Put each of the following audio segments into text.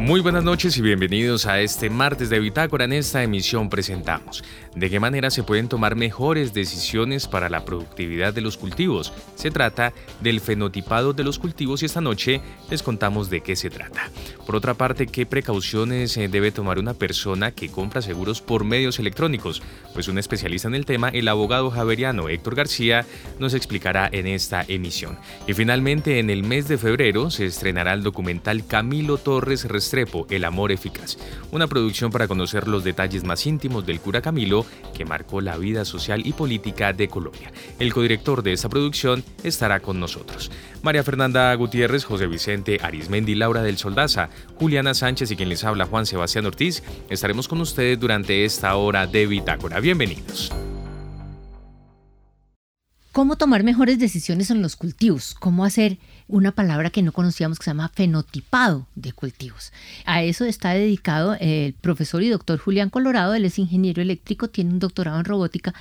Muy buenas noches y bienvenidos a este martes de Bitácora. En esta emisión presentamos de qué manera se pueden tomar mejores decisiones para la productividad de los cultivos. Se trata del fenotipado de los cultivos y esta noche les contamos de qué se trata. Por otra parte, qué precauciones eh, debe tomar una persona que compra seguros por medios electrónicos. Pues un especialista en el tema, el abogado javeriano Héctor García, nos explicará en esta emisión. Y finalmente, en el mes de febrero se estrenará el documental Camilo Torres El Amor Eficaz, una producción para conocer los detalles más íntimos del cura Camilo que marcó la vida social y política de Colombia. El codirector de esta producción estará con nosotros. María Fernanda Gutiérrez, José Vicente Arismendi, Laura del Soldaza, Juliana Sánchez y quien les habla Juan Sebastián Ortiz, estaremos con ustedes durante esta hora de Bitácora. Bienvenidos. ¿Cómo tomar mejores decisiones en los cultivos? ¿Cómo hacer una palabra que no conocíamos que se llama fenotipado de cultivos. A eso está dedicado el profesor y doctor Julián Colorado, él es ingeniero eléctrico, tiene un doctorado en robótica,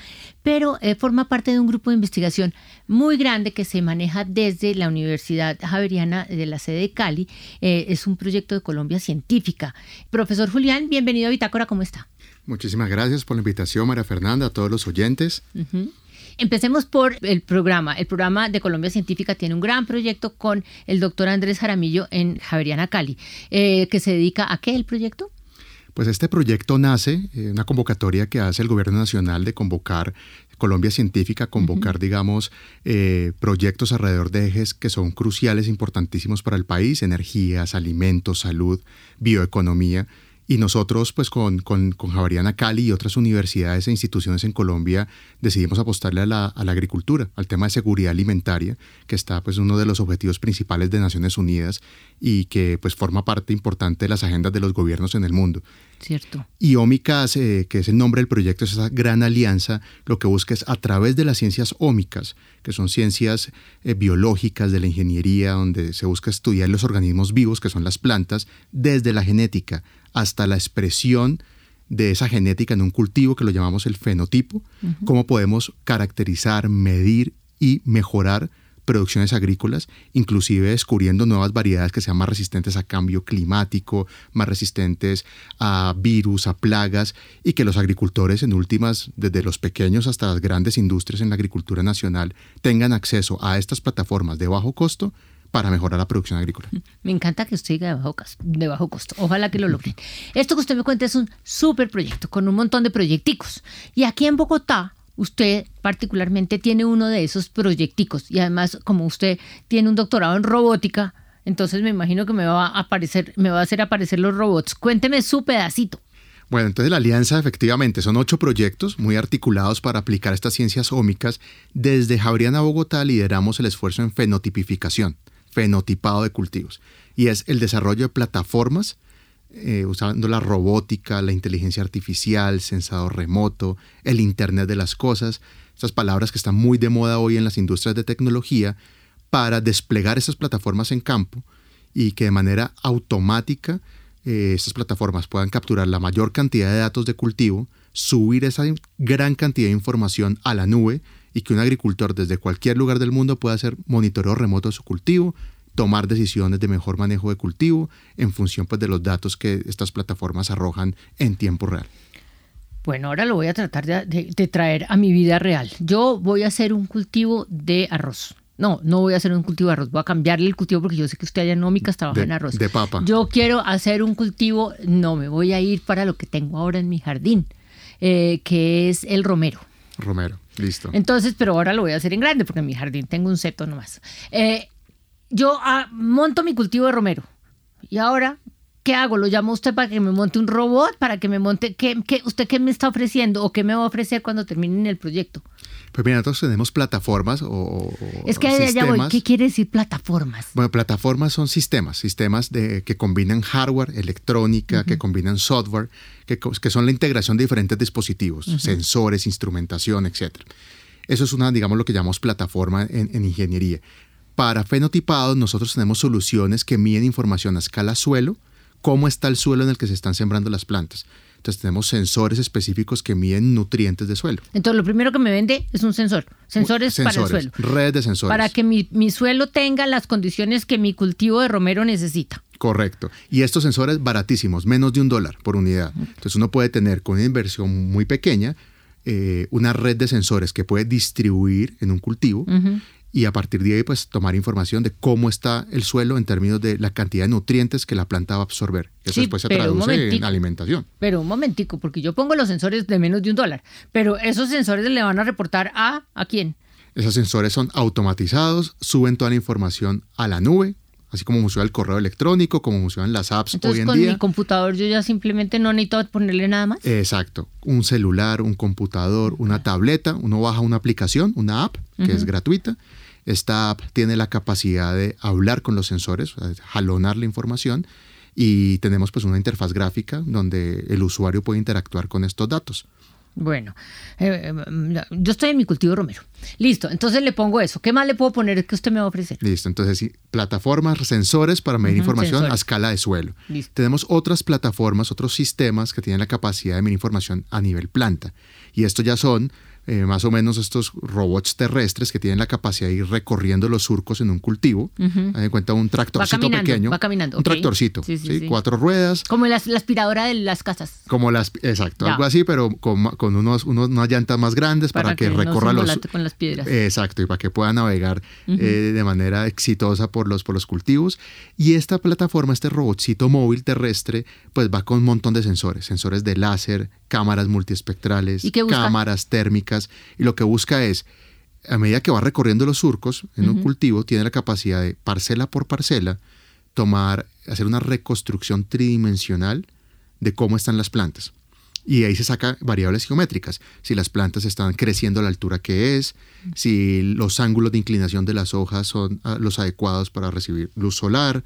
pero eh, forma parte de un grupo de investigación muy grande que se maneja desde la Universidad Javeriana de la sede de Cali. Eh, es un proyecto de Colombia Científica. Profesor Julián, bienvenido a Bitácora, ¿cómo está? Muchísimas gracias por la invitación, María Fernanda, a todos los oyentes. Empecemos por el programa. El programa de Colombia Científica tiene un gran proyecto con el doctor Andrés Jaramillo en Javeriana Cali, eh, que se dedica a qué el proyecto? Pues este proyecto nace, eh, una convocatoria que hace el gobierno nacional de convocar Colombia Científica, convocar, digamos, eh, proyectos alrededor de ejes que son cruciales, importantísimos para el país, energías, alimentos, salud, bioeconomía y nosotros, pues con, con, con, Javariana Cali y otras universidades e instituciones en Colombia, decidimos apostarle a la, a la, agricultura, al tema de seguridad alimentaria, que está pues uno de los objetivos principales de Naciones Unidas y que pues forma parte importante de las agendas de los gobiernos en el mundo. Cierto. Y Ómicas, eh, que es el nombre del proyecto, es esa gran alianza, lo que busca es a través de las ciencias ómicas, que son ciencias eh, biológicas de la ingeniería, donde se busca estudiar los organismos vivos, que son las plantas, desde la genética hasta la expresión de esa genética en un cultivo que lo llamamos el fenotipo, cómo podemos caracterizar, medir y mejorar producciones agrícolas, inclusive descubriendo nuevas variedades que sean más resistentes a cambio climático, más resistentes a virus, a plagas, y que los agricultores en últimas, desde los pequeños hasta las grandes industrias en la agricultura nacional, tengan acceso a estas plataformas de bajo costo para mejorar la producción agrícola. Me encanta que usted diga de bajo, de bajo costo. Ojalá que lo logren. Esto que usted me cuenta es un súper proyecto con un montón de proyecticos. Y aquí en Bogotá, usted particularmente tiene uno de esos proyecticos. Y además, como usted tiene un doctorado en robótica, entonces me imagino que me va a aparecer, me va a hacer aparecer los robots. Cuénteme su pedacito. Bueno, entonces la alianza efectivamente son ocho proyectos muy articulados para aplicar estas ciencias ómicas. Desde Javeriana Bogotá lideramos el esfuerzo en fenotipificación fenotipado de cultivos. Y es el desarrollo de plataformas eh, usando la robótica, la inteligencia artificial, sensador remoto, el Internet de las Cosas, estas palabras que están muy de moda hoy en las industrias de tecnología, para desplegar esas plataformas en campo y que de manera automática eh, estas plataformas puedan capturar la mayor cantidad de datos de cultivo, subir esa gran cantidad de información a la nube y que un agricultor desde cualquier lugar del mundo pueda hacer monitoreo remoto de su cultivo, tomar decisiones de mejor manejo de cultivo en función pues, de los datos que estas plataformas arrojan en tiempo real. Bueno, ahora lo voy a tratar de, traer a mi vida real. Yo voy a hacer un cultivo de arroz. No, no voy a hacer un cultivo de arroz, voy a cambiarle el cultivo porque yo sé que usted allá en Nómicas trabaja en arroz. De papa. Yo quiero hacer un cultivo, no, me voy a ir para lo que tengo ahora en mi jardín, eh, que es el romero. Romero. Listo. Entonces, pero ahora lo voy a hacer en grande porque en mi jardín tengo un seto nomás. Eh, yo ah, monto mi cultivo de romero y ahora, ¿qué hago? ¿Lo llamo a usted para que me monte un robot? ¿Para que me monte? ¿qué, usted qué me está ofreciendo o qué me va a ofrecer cuando termine el proyecto? Pues mira, nosotros tenemos plataformas o, Es que allá voy. ¿Qué quiere decir plataformas? Bueno, plataformas son sistemas, sistemas de, que combinan hardware, electrónica, que combinan software, que, que, son la integración de diferentes dispositivos, sensores, instrumentación, etc. Eso es una, digamos, lo que llamamos plataforma en, en ingeniería. Para fenotipados, nosotros tenemos soluciones que miden información a escala suelo, cómo está el suelo en el que se están sembrando las plantas. Entonces tenemos sensores específicos que miden nutrientes de suelo. Entonces lo primero que me vende es un sensor. Sensores, para el suelo. Red de sensores. Para que mi, mi suelo tenga las condiciones que mi cultivo de romero necesita. Correcto. Y estos sensores baratísimos, menos de un dólar por unidad. Entonces uno puede tener con una inversión muy pequeña eh, una red de sensores que puede distribuir en un cultivo y a partir de ahí pues tomar información de cómo está el suelo en términos de la cantidad de nutrientes que la planta va a absorber. Eso después se traduce en alimentación. Pero un momentico, porque yo pongo los sensores de menos de un dólar, pero esos sensores le van a reportar a ¿a quién? Esos sensores son automatizados, suben toda la información a la nube así como funciona el correo electrónico, como funcionan las apps hoy en con día. con mi computador yo ya simplemente no necesito ponerle nada más. Exacto, un celular, un computador, una tableta, uno baja una aplicación, una app que es gratuita. Esta app tiene la capacidad de hablar con los sensores, jalonar la información y tenemos pues una interfaz gráfica donde el usuario puede interactuar con estos datos. Bueno, eh, eh, yo estoy en mi cultivo romero. Listo, entonces le pongo eso. ¿Qué más le puedo poner que usted me va a ofrecer? Listo, entonces sí, plataformas, sensores para medir información a escala de suelo. Tenemos otras plataformas, otros sistemas que tienen la capacidad de medir información a nivel planta. Y estos ya son eh, más o menos estos robots terrestres que tienen la capacidad de ir recorriendo los surcos en un cultivo. Uh en cuenta un tractorcito pequeño. Va caminando. Un tractorcito, sí, cuatro ruedas. Como la, aspiradora de las casas. Como las, exacto, algo así, pero con, con unos, unos, unas llantas más grandes para, que, recorra los. con las piedras. Exacto, y para que pueda navegar eh, de manera exitosa por los, por los cultivos. Y esta plataforma, este robotcito móvil terrestre, pues va con un montón de sensores, sensores de láser, cámaras multiespectrales, cámaras térmicas, y lo que busca es, a medida que va recorriendo los surcos en un cultivo, tiene la capacidad de, parcela por parcela, tomar, hacer una reconstrucción tridimensional de cómo están las plantas. Y ahí se saca variables geométricas, si las plantas están creciendo a la altura que es, si los ángulos de inclinación de las hojas son ah, los adecuados para recibir luz solar,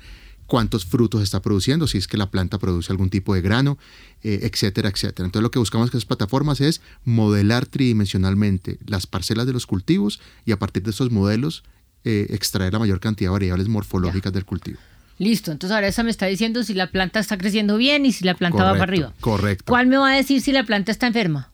cuántos frutos está produciendo, si es que la planta produce algún tipo de grano, eh, etcétera, etcétera. Entonces lo que buscamos con esas plataformas es modelar tridimensionalmente las parcelas de los cultivos y a partir de esos modelos eh, extraer la mayor cantidad de variables morfológicas del cultivo. Listo, entonces ahora esa me está diciendo si la planta está creciendo bien y si la planta va para arriba. Correcto. ¿Cuál me va a decir si la planta está enferma?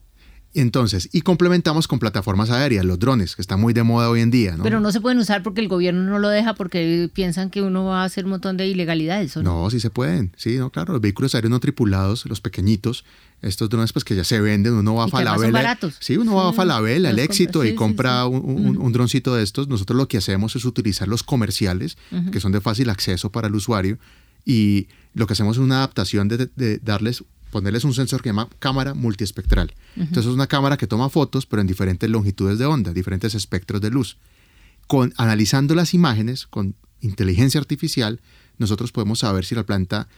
Entonces, y complementamos con plataformas aéreas, los drones, que están muy de moda hoy en día. ¿no? Pero no se pueden usar porque el gobierno no lo deja porque piensan que uno va a hacer un montón de ilegalidades. no? no, sí se pueden. Sí, no, claro. Los vehículos aéreos no tripulados, los pequeñitos, estos drones pues que ya se venden, uno va a Falabella. Sí, uno va a Falabella, el éxito, y compra un, droncito de estos. Nosotros lo que hacemos es utilizar los comerciales, que son de fácil acceso para el usuario, y lo que hacemos es una adaptación de darles ponerles un sensor que se llama cámara multiespectral. Entonces es una cámara que toma fotos, pero en diferentes longitudes de onda, diferentes espectros de luz. Con, analizando las imágenes con inteligencia artificial, nosotros podemos saber si la planta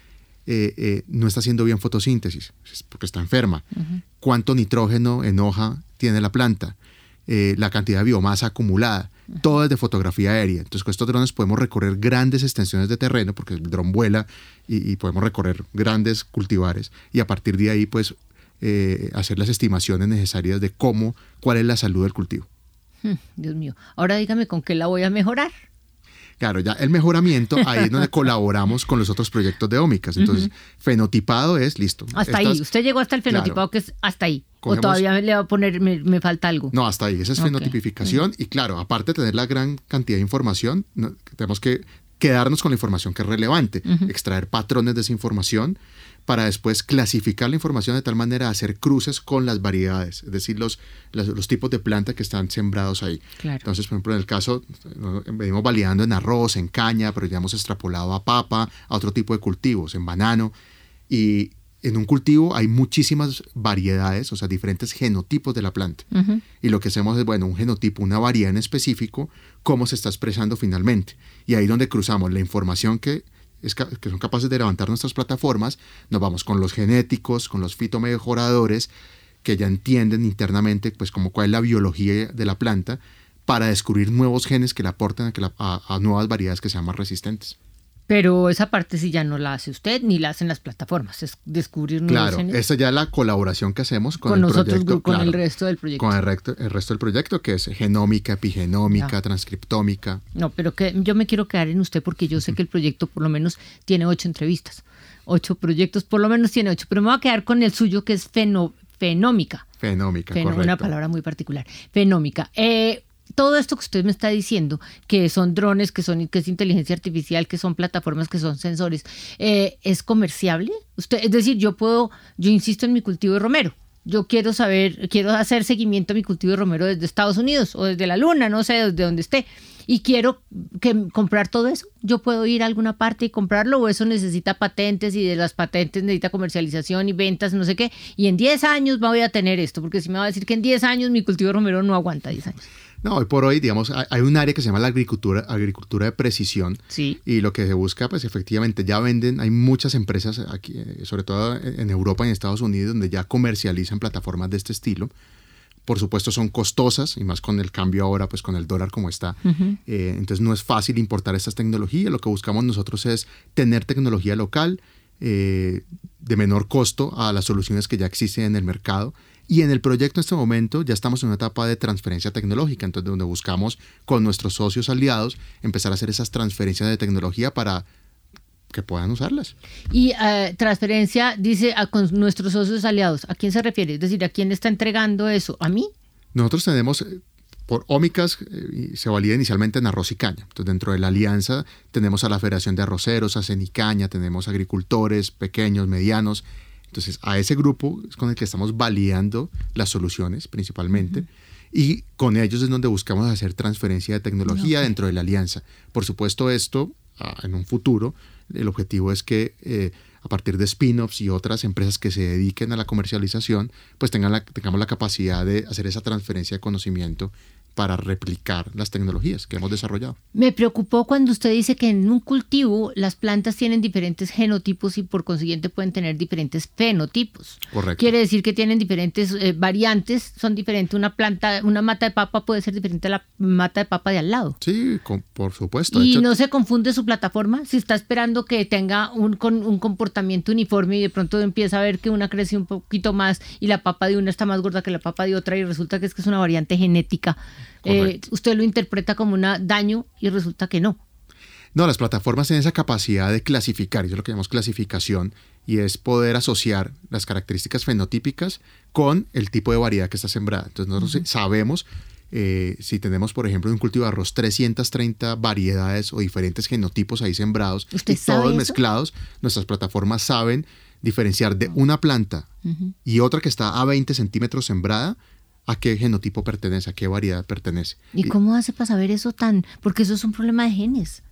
eh, eh, no está haciendo bien fotosíntesis, porque está enferma. Cuánto nitrógeno en hoja tiene la planta. Eh, la cantidad de biomasa acumulada. Todo es de fotografía aérea. Entonces, con estos drones podemos recorrer grandes extensiones de terreno, porque el dron vuela y, podemos recorrer grandes cultivares. Y a partir de ahí, pues, eh, hacer las estimaciones necesarias de cómo, cuál es la salud del cultivo. Dios mío. Ahora dígame con qué la voy a mejorar. Claro, ya el mejoramiento, ahí es donde colaboramos con los otros proyectos de ómicas. Entonces, fenotipado es listo. Hasta ahí, usted llegó hasta el fenotipado que es hasta ahí. o todavía le va a poner, me, falta algo. No, hasta ahí, esa es fenotipificación. Y claro, aparte de tener la gran cantidad de información, tenemos que quedarnos con la información que es relevante, extraer patrones de esa información para después clasificar la información de tal manera de hacer cruces con las variedades, es decir, los, los, tipos de planta que están sembrados ahí. Entonces, por ejemplo, en el caso, venimos validando en arroz, en caña, pero ya hemos extrapolado a papa, a otro tipo de cultivos, en banano, y en un cultivo hay muchísimas variedades, o sea, diferentes genotipos de la planta. Y lo que hacemos es, bueno, un genotipo, una variedad en específico, cómo se está expresando finalmente. Y ahí donde cruzamos la información que, que son capaces de levantar nuestras plataformas, nos vamos con los genéticos, con los fitomejoradores, que ya entienden internamente pues como cuál es la biología de la planta, para descubrir nuevos genes que le aporten a, a nuevas variedades que sean más resistentes. Pero esa parte sí ya no la hace usted ni la hacen las plataformas, es descubrir nuevos Claro, esta ya es la colaboración que hacemos con, Con el nosotros, proyecto, con el resto del proyecto. Con el, recto- el resto del proyecto, que es genómica, epigenómica, Ya. transcriptómica. No, pero que yo me quiero quedar en usted porque yo sé que el proyecto por lo menos tiene ocho entrevistas. Ocho proyectos, por lo menos tiene ocho. Pero me voy a quedar con el suyo que es fenómica. Fenómica, Feno- correcto. una palabra muy particular. Fenómica. Eh, todo esto que usted me está diciendo, que son drones, que son que es inteligencia artificial, que son plataformas, que son sensores, eh, ¿es comerciable? Usted, es decir, yo puedo, yo insisto en mi cultivo de romero. Yo quiero saber, quiero hacer seguimiento a mi cultivo de romero desde Estados Unidos o desde la Luna, no sé, desde donde esté. Y quiero que, comprar todo eso. Yo puedo ir a alguna parte y comprarlo o eso necesita patentes y de las patentes necesita comercialización y ventas, no sé qué. Y en 10 años voy a tener esto, porque si me va a decir que en 10 años mi cultivo de romero no aguanta 10 años. No, hoy por hoy, digamos, hay un área que se llama la agricultura, agricultura de precisión. Sí. Y lo que se busca, pues efectivamente, ya venden, hay muchas empresas aquí, eh, sobre todo en en Europa y en Estados Unidos, donde ya comercializan plataformas de este estilo. Por supuesto son costosas y más con el cambio ahora, pues con el dólar como está. Eh, entonces no es fácil importar estas tecnologías. Lo que buscamos nosotros es tener tecnología local eh, de menor costo a las soluciones que ya existen en el mercado. Y en el proyecto en este momento ya estamos en una etapa de transferencia tecnológica, entonces donde buscamos con nuestros socios aliados empezar a hacer esas transferencias de tecnología para que puedan usarlas. Y eh, transferencia, dice, a, con nuestros socios aliados. ¿A quién se refiere? Es decir, ¿a quién está entregando eso? ¿A mí? Nosotros tenemos, eh, por ómicas, eh, se valida inicialmente en arroz y caña. Entonces, dentro de la alianza tenemos a la Federación de Arroceros, a Cenicaña, tenemos agricultores pequeños, medianos. Entonces, a ese grupo es con el que estamos validando las soluciones principalmente. Y con ellos es donde buscamos hacer transferencia de tecnología Ok. dentro de la alianza. Por supuesto, esto en un futuro, el objetivo es que eh, a partir de spin-offs y otras empresas que se dediquen a la comercialización, pues tengan la, tengamos la capacidad de hacer esa transferencia de conocimiento para replicar las tecnologías que hemos desarrollado. Me preocupó cuando usted dice que en un cultivo las plantas tienen diferentes genotipos y por consiguiente pueden tener diferentes fenotipos. Correcto. Quiere decir que tienen diferentes eh, variantes, son diferentes. Una planta, una mata de papa puede ser diferente a la mata de papa de al lado. Sí, con- por supuesto. Y hecho, no se confunde su plataforma si está esperando que tenga un, con, un comportamiento uniforme y de pronto empieza a ver que una crece un poquito más y la papa de una está más gorda que la papa de otra y resulta que es que es una variante genética. Eh, usted lo interpreta como un daño y resulta que no. No, las plataformas tienen esa capacidad de clasificar, y eso es lo que llamamos clasificación, y es poder asociar las características fenotípicas con el tipo de variedad que está sembrada. Entonces nosotros sabemos eh, si tenemos, por ejemplo, en un cultivo de arroz 330 variedades o diferentes genotipos ahí sembrados ¿Usted y todos eso? mezclados, nuestras plataformas saben diferenciar de una planta y otra que está a 20 centímetros sembrada a qué genotipo pertenece, a qué variedad pertenece. ¿Y cómo hace para saber eso tan? Porque eso es un problema de genes.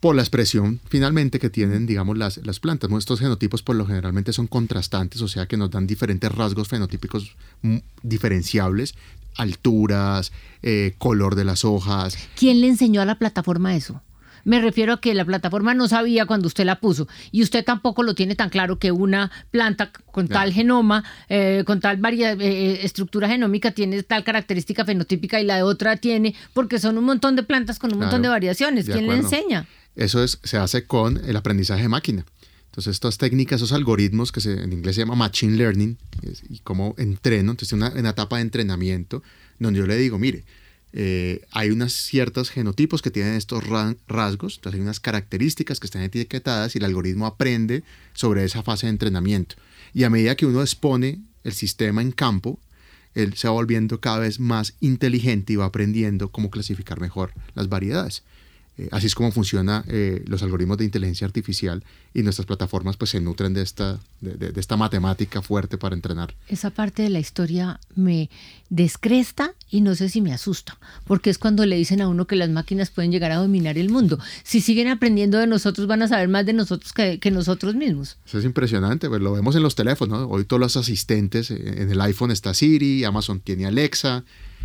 por la expresión finalmente que tienen, digamos, las, las plantas. ¿no? Estos genotipos por lo generalmente son contrastantes, o sea que nos dan diferentes rasgos fenotípicos mm, diferenciables, alturas, eh, color de las hojas. ¿Quién le enseñó a la plataforma eso? Me refiero a que la plataforma no sabía cuando usted la puso y usted tampoco lo tiene tan claro que una planta con Claro. tal genoma, eh, con tal varia- eh, estructura genómica tiene tal característica fenotípica y la de otra tiene, porque son un montón de plantas con un montón de variaciones. de ¿Quién le enseña? Eso es, se hace con el aprendizaje de máquina. Entonces, estas técnicas, esos algoritmos que se, en inglés se llama machine learning, y cómo entreno, entonces una, una etapa de entrenamiento donde yo le digo, mire, eh, hay unos ciertos genotipos que tienen estos ra- rasgos, entonces hay unas características que están etiquetadas y el algoritmo aprende sobre esa fase de entrenamiento. Y a medida que uno expone el sistema en campo, él se va volviendo cada vez más inteligente y va aprendiendo cómo clasificar mejor las variedades. Eh, así es como funcionan los algoritmos de inteligencia artificial y nuestras plataformas pues se nutren de esta, de, de- de esta matemática fuerte para entrenar. Esa parte de la historia me descresta y no sé si me asusta, porque es cuando le dicen a uno que las máquinas pueden llegar a dominar el mundo. Si siguen aprendiendo de nosotros, van a saber más de nosotros que, que nosotros mismos. Eso es impresionante, pues lo vemos en los teléfonos. ¿no? Hoy todos los asistentes, eh, en el iPhone está Siri, Amazon tiene Alexa.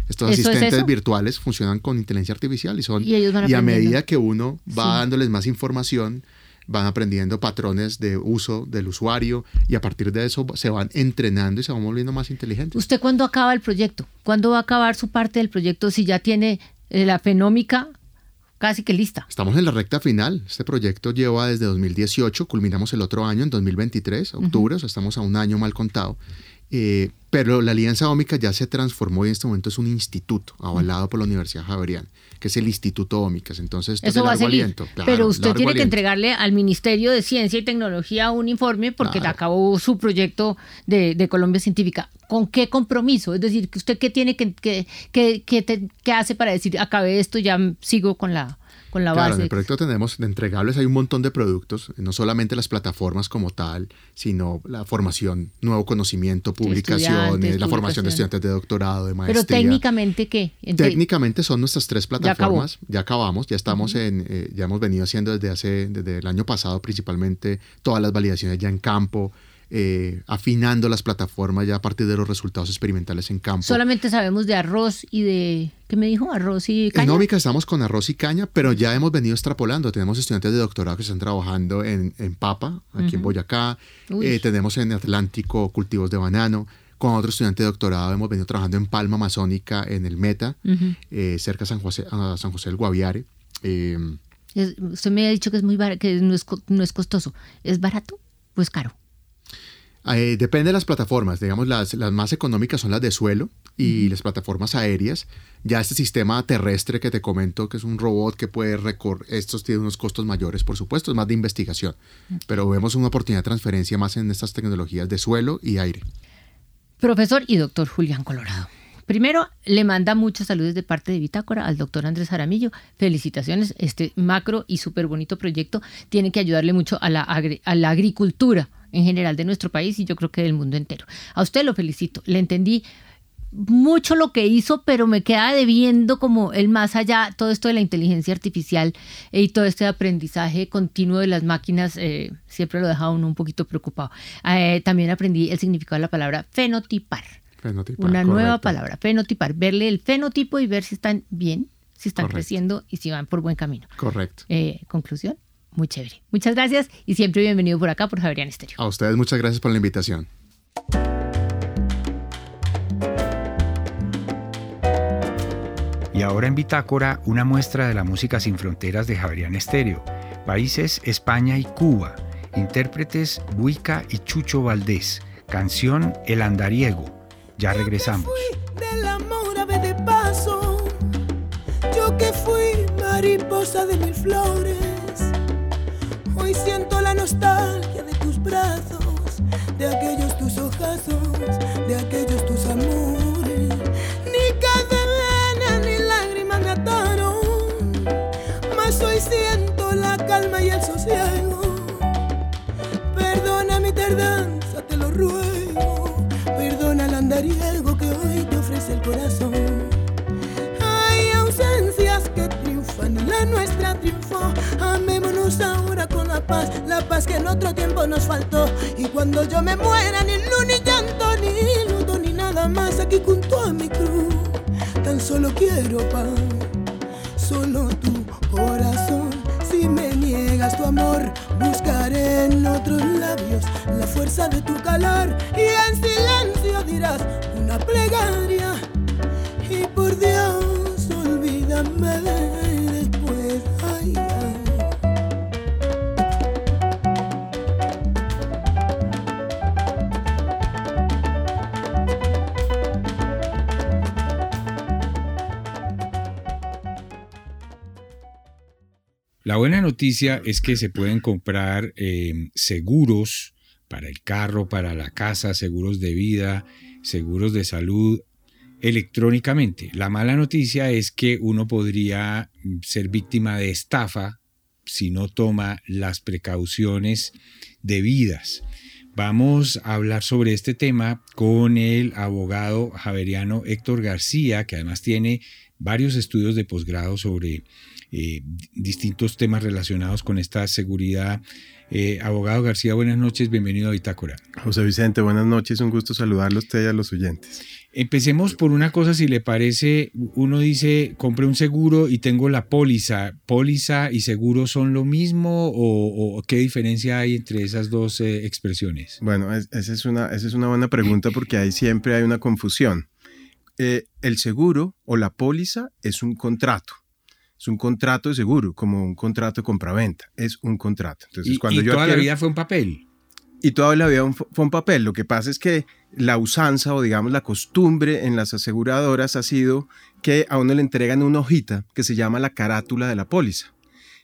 Estos ¿Eso es asistentes virtuales funcionan con inteligencia artificial y son Y ellos van a medida que uno va Sí. dándoles más información, van aprendiendo patrones de uso del usuario y a partir de eso se van entrenando y se van volviendo más inteligentes. ¿Usted cuándo acaba el proyecto? ¿Cuándo va a acabar su parte del proyecto si ya tiene eh, la fenómica casi que lista. Estamos en la recta final. Este proyecto lleva desde 2018, culminamos el otro año, en 2023, octubre, o sea, estamos a un año mal contado. Eh, pero la Alianza Ómica ya se transformó y en este momento es un instituto avalado por la Universidad Javeriana, que es el Instituto Ómicas. Entonces, Eso va a seguir. pero usted tiene que entregarle al Ministerio de Ciencia y Tecnología un informe porque acabó su proyecto de, Colombia Científica. ¿Con qué compromiso? Es decir, ¿usted qué tiene que, que, que, que hace para decir, acabé esto, ya sigo con la claro, en el proyecto tenemos de entregables, hay un montón de productos, no solamente las plataformas como tal, sino la formación, nuevo conocimiento, publicaciones, la formación de estudiantes de doctorado, de maestría. Pero técnicamente, ¿qué? técnicamente son nuestras tres plataformas. Ya, acabamos, ya estamos en, eh, ya hemos venido haciendo desde hace, desde el año pasado principalmente todas las validaciones ya en campo, eh, afinando las plataformas ya a partir de los resultados experimentales en campo. Solamente sabemos de arroz y de, ¿qué me dijo? Arroz y caña. En Ómica estamos con arroz y caña, pero ya hemos venido extrapolando. Tenemos estudiantes de doctorado que están trabajando en, papa, aquí en Boyacá. Eh, tenemos en Atlántico cultivos de banano. Con otro estudiante de doctorado hemos venido trabajando en Palma Amazónica, en el Meta, eh, cerca de San José, a San José del Guaviare. usted me ha dicho que es muy que no es, no es costoso. ¿Es barato o es caro? Eh, depende de las plataformas, digamos, las, las, más económicas son las de suelo y las plataformas aéreas. Ya este sistema terrestre que te comento, que es un robot que puede recorrer, estos tienen unos costos mayores, por supuesto, es más de investigación, pero vemos una oportunidad de transferencia más en estas tecnologías de suelo y aire. Profesor y doctor Julián Colorado. Primero, le manda muchas saludos de parte de Bitácora al doctor Andrés Aramillo. Felicitaciones, este macro y súper bonito proyecto tiene que ayudarle mucho a la, a la agricultura en general de nuestro país y yo creo que del mundo entero. A usted lo felicito, le entendí mucho lo que hizo, pero me queda debiendo como el más allá, todo esto de la inteligencia artificial y todo este aprendizaje continuo de las máquinas, eh, siempre lo deja uno un poquito preocupado. Eh, también aprendí el significado de la palabra fenotipar. Fenotipar Una nueva palabra, fenotipar, verle el fenotipo y ver si están bien, si están creciendo y si van por buen camino. Correcto. Eh, conclusión muy chévere. Muchas gracias y siempre bienvenido por acá por Javerian Estéreo. A ustedes muchas gracias por la invitación. Y ahora en Bitácora, una muestra de la música sin fronteras de Javerian Estéreo. Países España y Cuba. Intérpretes Buica y Chucho Valdés. Canción El Andariego. Ya regresamos. del amor de paso. Yo que fui mariposa de mil flores Hoy siento la nostalgia de tus brazos, de aquellos tus ojazos, de aquellos tus amores. Ni cadena ni lágrimas me ataron, mas hoy siento la calma y el sosiego. La paz que en otro tiempo nos faltó. Y cuando yo me muera, ni luz, ni llanto, ni luto, ni nada más aquí junto a mi cruz. Tan solo quiero paz, solo tu corazón. Si me niegas tu amor, buscaré en otros labios la fuerza de tu calor. Y en silencio dirás una plegaria. Buena noticia es que se pueden comprar em, seguros para el carro, para la casa, seguros de vida, seguros de salud electrónicamente. La mala noticia es que uno podría mm, ser víctima de estafa si no toma las precauciones debidas. Vamos a hablar sobre este tema con el abogado javeriano Héctor García, que además tiene varios estudios de posgrado sobre eh, distintos temas relacionados con esta seguridad. Eh, abogado García, buenas noches, bienvenido a Bitácora. José Vicente, buenas noches, un gusto saludarlo a usted y a los oyentes. Empecemos por una cosa, si le parece, uno dice, compré un seguro y tengo la póliza. ¿Póliza y seguro son lo mismo o, qué diferencia hay entre esas dos eh, expresiones? Bueno, esa, es una, esa es una buena pregunta porque ahí siempre hay una confusión. el seguro o la póliza es un contrato Es un contrato de seguro, como un contrato de compraventa. Es un contrato. Entonces, y, cuando y yo toda la vida fue un papel. y toda la vida fue un papel. Lo que pasa es que la usanza o digamos la costumbre en las aseguradoras ha sido que a uno le entregan una hojita que se llama la carátula de la póliza.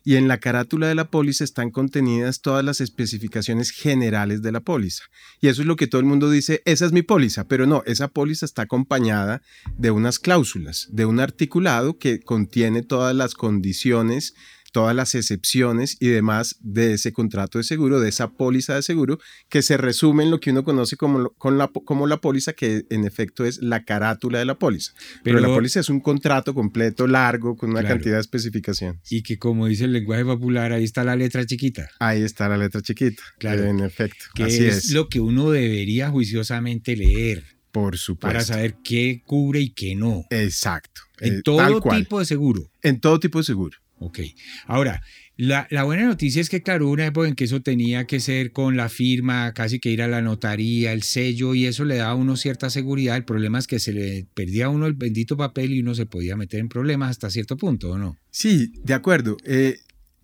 Y en la carátula de la póliza están contenidas todas las especificaciones generales de la póliza. Y eso es lo que todo el mundo dice, esa es mi póliza, pero no, esa póliza está acompañada de unas cláusulas, de un articulado que contiene todas las condiciones todas las excepciones y demás de ese contrato de seguro, de esa póliza de seguro, que se resume en lo que uno conoce como, con la, como la póliza, que en efecto es la carátula de la póliza. Pero, Pero- la póliza es un contrato completo, largo, con una Claro. cantidad de especificaciones. Y que como dice el lenguaje popular, ahí está la letra chiquita. Ahí está la letra chiquita, Claro. en efecto. Que Así es, es, lo que uno debería juiciosamente leer por supuesto. para saber qué cubre y qué no. Exacto. En eh, todo tipo de seguro. En todo tipo de seguro. Ok. Ahora, la, la buena noticia es que, claro, una época en que eso tenía que ser con la firma, casi que ir a la notaría, el sello, y eso le daba a uno cierta seguridad. El problema es que se le perdía a uno el bendito papel y uno se podía meter en problemas hasta cierto punto, ¿o no? Sí, de acuerdo. Eh,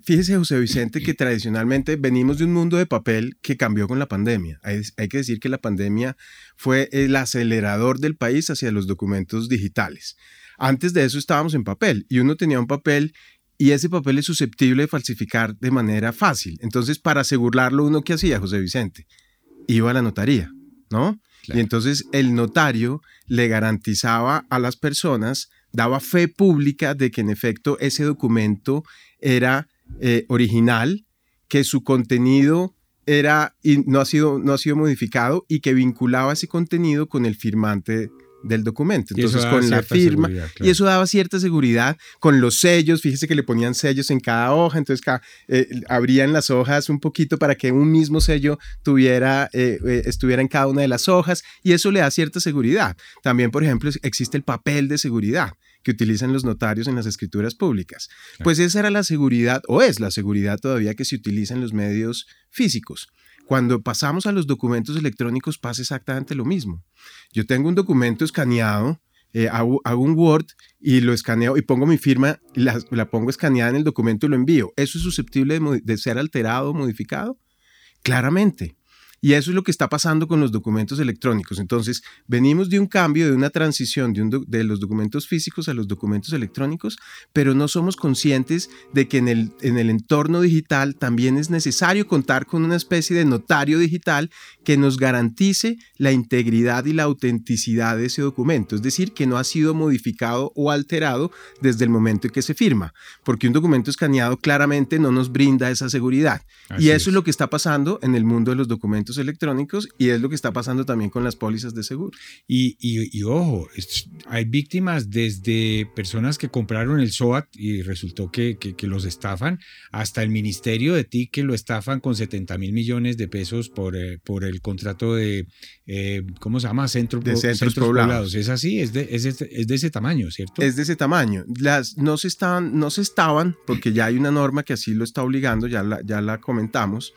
fíjese, José Vicente, que tradicionalmente venimos de un mundo de papel que cambió con la pandemia. Hay, hay que decir que la pandemia fue el acelerador del país hacia los documentos digitales. Antes de eso estábamos en papel y uno tenía un papel y ese papel es susceptible de falsificar de manera fácil. Entonces, para asegurarlo, uno qué hacía, José Vicente? Iba a la notaría, ¿no? Claro. Y entonces el notario le garantizaba a las personas, daba fe pública de que en efecto ese documento era eh, original, que su contenido era y no ha sido no ha sido modificado y que vinculaba ese contenido con el firmante del documento. Entonces con la cierta firma seguridad, y eso daba cierta seguridad con los sellos. Fíjese que le ponían sellos en cada hoja, entonces eh, abrían las hojas un poquito para que un mismo sello tuviera eh, eh, estuviera en cada una de las hojas y eso le da cierta seguridad. También, por ejemplo, existe el papel de seguridad que utilizan los notarios en las escrituras públicas. Pues esa era la seguridad, o es la seguridad todavía que se utiliza en los medios físicos. Cuando pasamos a los documentos electrónicos pasa exactamente lo mismo. Yo tengo un documento escaneado, eh, hago, un Word y lo escaneo y pongo mi firma, la, pongo escaneada en el documento y lo envío. ¿Eso es susceptible de, de ser alterado o modificado? Claramente. Y eso es lo que está pasando con los documentos electrónicos. Entonces, venimos de un cambio, de una transición de, un do- de los documentos físicos a los documentos electrónicos, pero no somos conscientes de que en el, en el entorno digital también es necesario contar con una especie de notario digital que nos garantice la integridad y la autenticidad de ese documento, es decir, que no ha sido modificado o alterado desde el momento en que se firma, porque un documento escaneado claramente no nos brinda esa seguridad. Así y eso es. es lo que está pasando en el mundo de los documentos electrónicos y es lo que está pasando también con las pólizas de seguro. Y, y- y ojo, es- hay víctimas desde personas que compraron el SOAT y resultó que, que- que los estafan, hasta el Ministerio de TIC que lo estafan con 70 mil millones de pesos por, eh, por el contrato de, eh, ¿cómo se llama? Centro, De centros poblados. Es así, es de, es, de, es de ese tamaño, ¿cierto? Es de ese tamaño. Las no se estaban, no se estaban, porque ya hay una norma que así lo está obligando, ya la, ya la comentamos,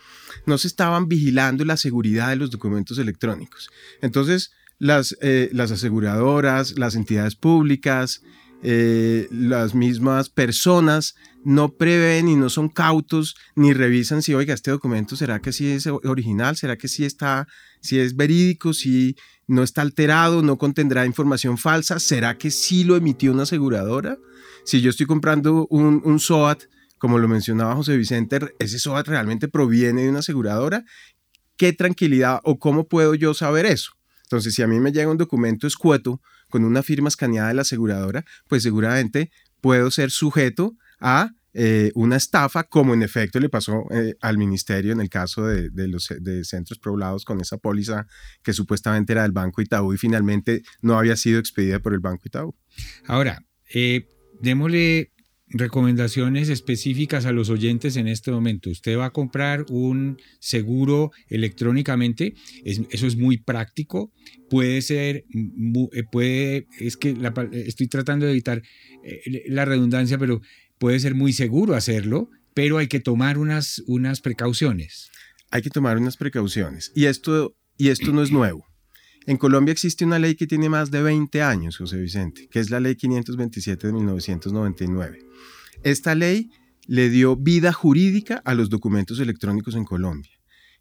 no se estaban vigilando la seguridad de los documentos electrónicos. Entonces, las, eh, las aseguradoras, las entidades públicas, eh, las mismas personas no prevén y no son cautos ni revisan si, oiga, este documento será que sí es original, será que sí está, si es verídico, si no está alterado, no contendrá información falsa, será que sí lo emitió una aseguradora. Si yo estoy comprando un, un SOAT, como lo mencionaba José Vicente, ese SOAT realmente proviene de una aseguradora. ¿Qué tranquilidad o cómo puedo yo saber eso? Entonces, si a mí me llega un documento escueto con una firma escaneada de la aseguradora, pues seguramente puedo ser sujeto a eh, una estafa, como en efecto le pasó eh, al ministerio en el caso de, los centros poblados con esa póliza que supuestamente era del Banco Itaú y finalmente no había sido expedida por el Banco Itaú. Ahora, eh, démosle recomendaciones específicas a los oyentes en este momento. Usted va a comprar un seguro electrónicamente, es- eso es muy práctico, puede ser, eh, puede, es que estoy tratando de evitar eh, la redundancia, pero puede ser muy seguro hacerlo, pero hay que tomar unas, unas precauciones. Hay que tomar unas precauciones y esto, y esto no es nuevo. En Colombia existe una ley que tiene más de 20 años, José Vicente, que es la ley 527 de 1999. esta ley le dio vida jurídica a los documentos electrónicos en Colombia.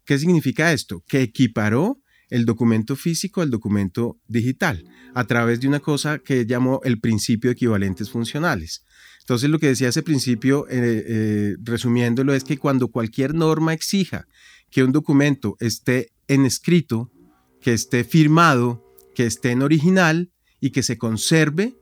¿Qué significa esto? Que equiparó el documento físico al documento digital a través de una cosa que llamó el principio de equivalentes funcionales. Entonces lo que decía ese principio, eh, eh, resumiéndolo, es que cuando cualquier norma exija que un documento esté en escrito, que esté firmado, que esté en original y que se conserve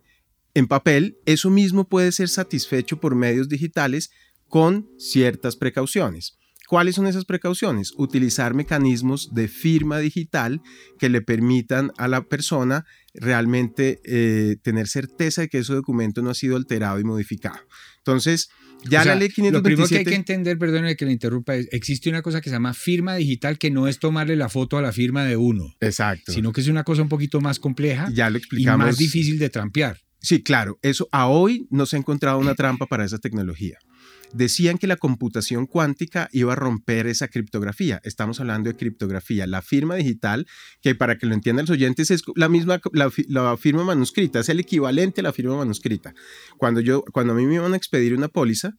en papel, eso mismo puede ser satisfecho por medios digitales con ciertas precauciones. ¿Cuáles son esas precauciones? Utilizar mecanismos de firma digital que le permitan a la persona realmente eh, tener certeza de que ese documento no ha sido alterado y modificado. Entonces, ya la ley 527... Lo primero que hay que entender, perdón que le interrumpa, es, existe una cosa que se llama firma digital que no es tomarle la foto a la firma de uno. Exacto. Sino que es una cosa un poquito más compleja ya lo explicamos. y más difícil de trampear. Sí, claro. Eso a hoy no se ha encontrado una trampa para esa tecnología decían que la computación cuántica iba a romper esa criptografía. Estamos hablando de criptografía. La firma digital, que para que lo entiendan los oyentes, es la misma, la, firma manuscrita, es el equivalente a la firma manuscrita. Cuando, yo, cuando a mí me iban a expedir una póliza,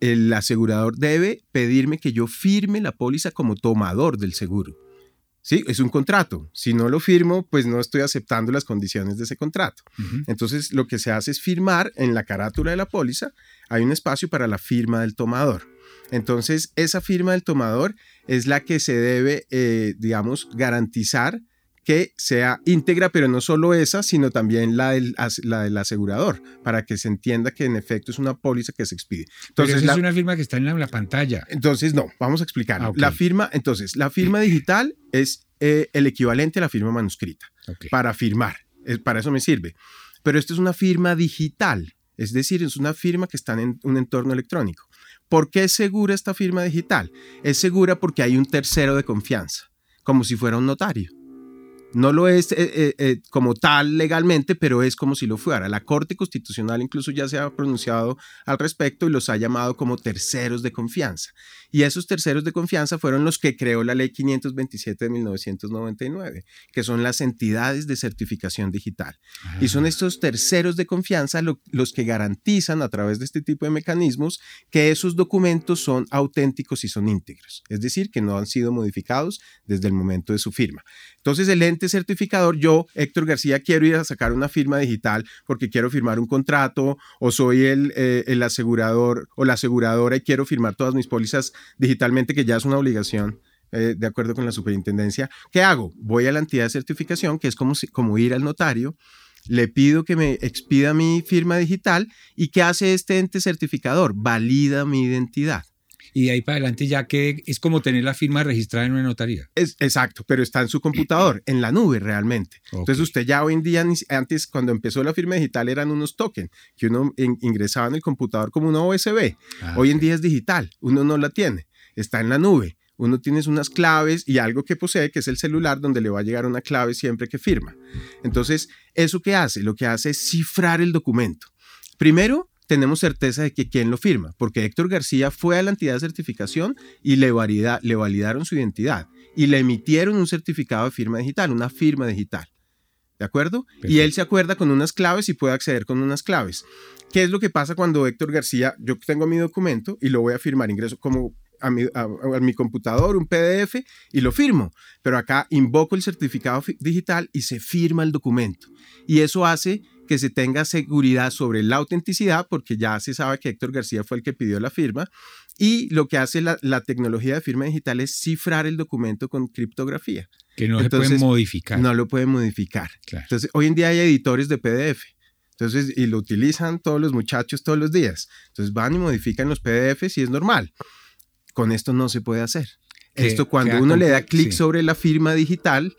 el asegurador debe pedirme que yo firme la póliza como tomador del seguro. Sí, es un contrato. Si no lo firmo, pues no estoy aceptando las condiciones de ese contrato. Entonces, lo que se hace es firmar en la carátula de la póliza, hay un espacio para la firma del tomador. Entonces, esa firma del tomador es la que se debe, eh, digamos, garantizar que sea íntegra, pero no solo esa, sino también la del, la del asegurador, para que se entienda que en efecto es una póliza que se expide. Entonces, es una firma que está en la, pantalla. Entonces, no, vamos a explicar. Ah, la firma, entonces, la firma digital es eh, el equivalente a la firma manuscrita para firmar. para eso me sirve. Pero esto es una firma digital, es decir, es una firma que está en un entorno electrónico. ¿Por qué es segura esta firma digital? Es segura porque hay un tercero de confianza, como si fuera un notario. No lo es eh, eh, eh, como tal legalmente, pero es como si lo fuera. La Corte Constitucional incluso ya se ha pronunciado al respecto y los ha llamado como terceros de confianza. Y esos terceros de confianza fueron los que creó la Ley 527 de 1999, que son las entidades de certificación digital. Y son ah. estos terceros de confianza los que garantizan a través de este tipo de mecanismos que esos documentos son auténticos y son íntegros, es decir, que no han sido modificados desde el momento de su firma. Entonces, el ente certificador, yo, Héctor García, quiero ir a sacar una firma digital porque quiero firmar un contrato o soy el, eh, el asegurador o la aseguradora y quiero firmar todas mis pólizas digitalmente, que ya es una obligación. Eh, de acuerdo con la superintendencia, ¿qué hago? Voy a la entidad de certificación, que es como, como ir al notario, le pido que me expida mi firma digital y ¿qué hace este ente certificador? Valida mi identidad y de ahí para adelante ya que es como tener la firma registrada en una notaría. Es, exacto, pero está en su computador, en la nube realmente. Entonces usted ya hoy en día, antes cuando empezó la firma digital eran unos tokens que uno ingresaba en el computador como una USB. Ah, hoy en día es digital, uno no la tiene, está en la nube. Uno tiene unas claves y algo que posee, que es el celular, donde le va a llegar una clave siempre que firma. Entonces, ¿eso qué hace? Lo que hace es cifrar el documento. Primero, tenemos certeza de que quién lo firma, porque Héctor García fue a la entidad de certificación y le, le validaron su identidad y le emitieron un certificado de firma digital, una firma digital. ¿De acuerdo? Y él se acuerda con unas claves y puede acceder con unas claves. ¿Qué es lo que pasa cuando Héctor García, yo tengo mi documento y lo voy a firmar, ingreso como a mi, a mi, computador un PDF y lo firmo, pero acá invoco el certificado digital y se firma el documento. Y eso hace que se tenga seguridad sobre la autenticidad, porque ya se sabe que Héctor García fue el que pidió la firma, y lo que hace la, tecnología de firma digital es cifrar el documento con criptografía. Que no se puede modificar. No lo puede modificar. Entonces, hoy en día hay editores de PDF. Entonces, y lo utilizan todos los muchachos todos los días. Entonces van y modifican los PDFs y es normal. Con esto no se puede hacer. Esto cuando uno le da clic sobre la firma digital,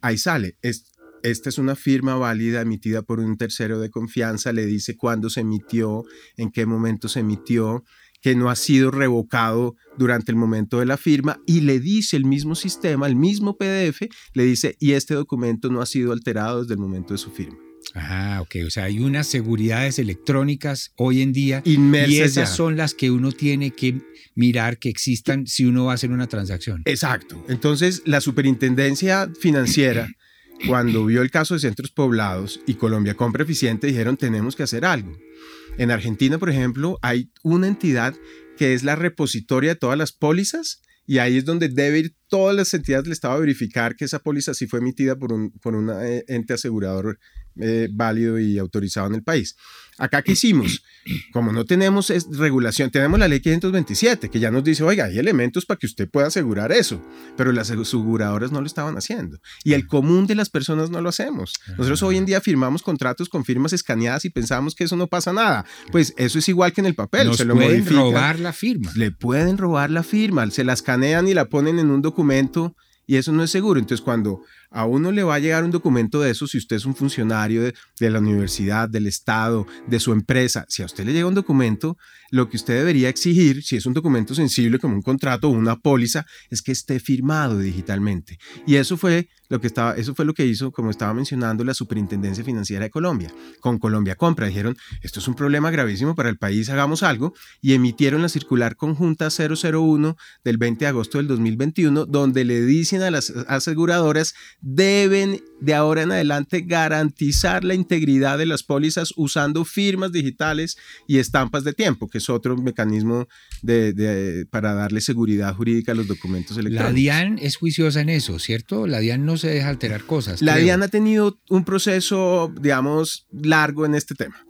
ahí sale. Es, esta es una firma válida emitida por un tercero de confianza, le dice cuándo se emitió, en qué momento se emitió, que no ha sido revocado durante el momento de la firma y le dice el mismo sistema, el mismo PDF, le dice, y este documento no ha sido alterado desde el momento de su firma. Ah, ok. O sea, hay unas seguridades electrónicas hoy en día y esas son las que uno tiene que mirar que existan si uno va a hacer una transacción. Exacto. Entonces, la superintendencia financiera cuando vio el caso de centros poblados y Colombia Compra Eficiente, dijeron tenemos que hacer algo. En Argentina, por ejemplo, hay una entidad que es la repositoria de todas las pólizas y ahí es donde debe ir todas las entidades del Estado a verificar que esa póliza sí fue emitida por un por una, eh, ente asegurador eh, válido y autorizado en el país. Acá, ¿qué hicimos? Como no tenemos regulación, tenemos la ley 527 que ya nos dice, oiga, hay elementos para que usted pueda asegurar eso, pero las aseguradoras no lo estaban haciendo. Y el común de las personas no lo hacemos. Nosotros hoy en día firmamos contratos con firmas escaneadas y pensamos que eso no pasa nada. Pues eso es igual que en el papel. Nos se lo pueden modifican. robar la firma. Le pueden robar la firma, se la escanean y la ponen en un documento y eso no es seguro. Entonces, cuando a uno le va a llegar un documento de eso, si usted es un funcionario de, de, la universidad, del Estado, de su empresa, si a usted le llega un documento, lo que usted debería exigir, si es un documento sensible como un contrato o una póliza, es que esté firmado digitalmente. Y eso fue lo que estaba, eso fue lo que hizo, como estaba mencionando, la Superintendencia Financiera de Colombia. Con Colombia Compra dijeron, esto es un problema gravísimo para el país, hagamos algo, y emitieron la circular conjunta 001 del 20 de agosto del 2021, donde le dicen a las aseguradoras deben de ahora en adelante garantizar la integridad de las pólizas usando firmas digitales y estampas de tiempo, es otro mecanismo de, de, para darle seguridad jurídica a los documentos electrónicos. La DIAN es juiciosa en eso, ¿cierto? La DIAN no se deja alterar cosas. La creo. DIAN ha tenido un proceso, digamos, largo en este tema.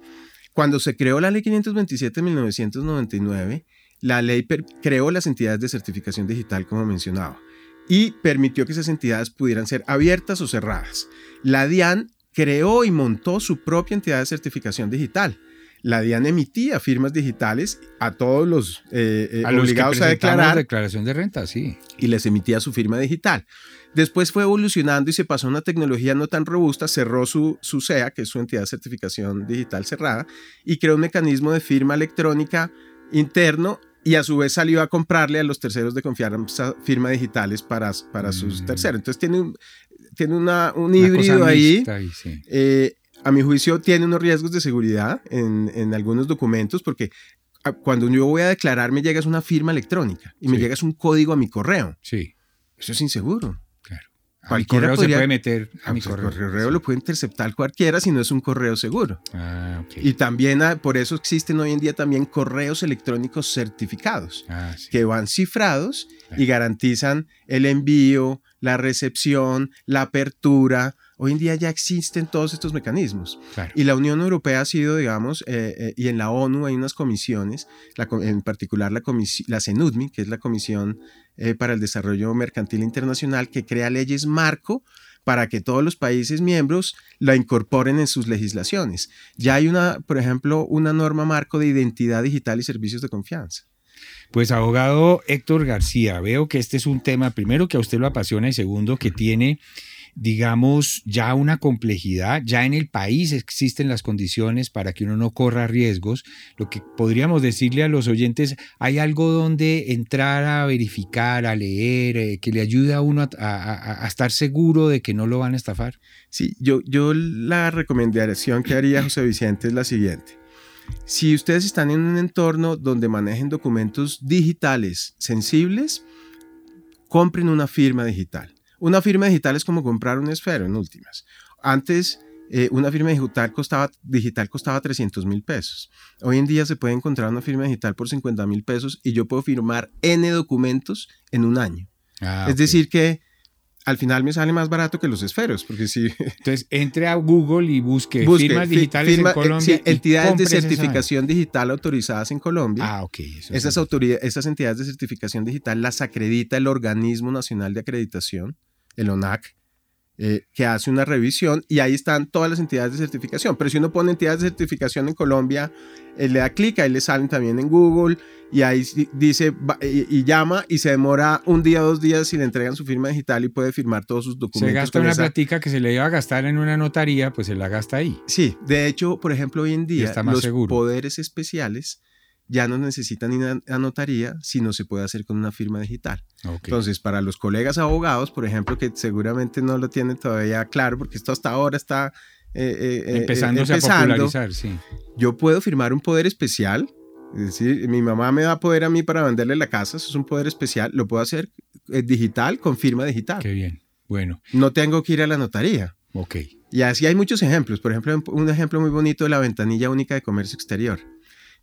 Cuando se creó la ley 527 de 1999, la ley creó las entidades de certificación digital, como mencionaba y permitió que esas entidades pudieran ser abiertas o cerradas. La DIAN creó y montó su propia entidad de certificación digital. La DIAN emitía firmas digitales a todos los, eh, a obligados los que a declarar. declaración de renta, sí. Y les emitía su firma digital. Después fue evolucionando y se pasó a una tecnología no tan robusta, cerró su, su SEA, que es su entidad de certificación digital cerrada, y creó un mecanismo de firma electrónica interno y a su vez salió a comprarle a los terceros de confianza firma digitales para, para sus mm. terceros. Entonces tiene un, tiene una, un una híbrido ahí. ahí sí. eh, a mi juicio tiene unos riesgos de seguridad en, en, algunos documentos porque cuando yo voy a declarar me llega una firma electrónica y sí. me llega un código a mi correo. Sí. Eso es inseguro. Claro. A mi correo podría, se puede meter a, mi correo. El correo lo puede interceptar cualquiera si no es un correo seguro. Ah, okay. Y también por eso existen hoy en día también correos electrónicos certificados ah, sí. que van cifrados claro. y garantizan el envío, la recepción, la apertura. Hoy en día ya existen todos estos mecanismos. Claro. Y la Unión Europea ha sido, digamos, eh, eh, y en la ONU hay unas comisiones, la, en particular la, la CENUDMI, que es la Comisión eh, para el Desarrollo Mercantil Internacional, que crea leyes marco para que todos los países miembros la incorporen en sus legislaciones. Ya hay una, por ejemplo, una norma marco de identidad digital y servicios de confianza. Pues abogado Héctor García, veo que este es un tema, primero que a usted lo apasiona y segundo que tiene digamos, ya una complejidad, ya en el país existen las condiciones para que uno no corra riesgos. Lo que podríamos decirle a los oyentes, hay algo donde entrar a verificar, a leer, eh, que le ayude a uno a, a, estar seguro de que no lo van a estafar. Sí, yo, yo la recomendación que haría José Vicente es la siguiente. Si ustedes están en un entorno donde manejen documentos digitales sensibles, compren una firma digital. Una firma digital es como comprar un esfero en últimas. Antes, eh, una firma digital costaba, digital costaba 300 mil pesos. Hoy en día se puede encontrar una firma digital por 50 mil pesos y yo puedo firmar N documentos en un año. Ah, es okay. decir que al final me sale más barato que los esferos, porque si... Entonces, entre a Google y busque, busque firmas digitales firma, en Colombia. Sí, entidades de certificación digital autorizadas en Colombia. Ah, ok. Eso esas, autoridades, esas entidades de certificación digital las acredita el Organismo Nacional de Acreditación, el ONAC, eh, que hace una revisión y ahí están todas las entidades de certificación. Pero si uno pone entidades de certificación en Colombia, eh, le da clic, ahí le salen también en Google y ahí dice y, y, llama y se demora un día, dos días y le entregan su firma digital y puede firmar todos sus documentos. Se gasta una esa... platica que se le iba a gastar en una notaría, pues se la gasta ahí. Sí, de hecho, por ejemplo, hoy en día los seguro. poderes especiales ya no necesitan ir a notaría, sino se puede hacer con una firma digital. Okay. Entonces, para los colegas abogados, por ejemplo, que seguramente no lo tienen todavía claro, porque esto hasta ahora está eh, eh, empezándose empezando, a popularizar, sí. Yo puedo firmar un poder especial, es decir, mi mamá me da poder a mí para venderle la casa, eso es un poder especial, lo puedo hacer eh, digital con firma digital. Qué bien. Bueno. No tengo que ir a la notaría. Ok. Y así hay muchos ejemplos. Por ejemplo, un ejemplo muy bonito de la ventanilla única de comercio exterior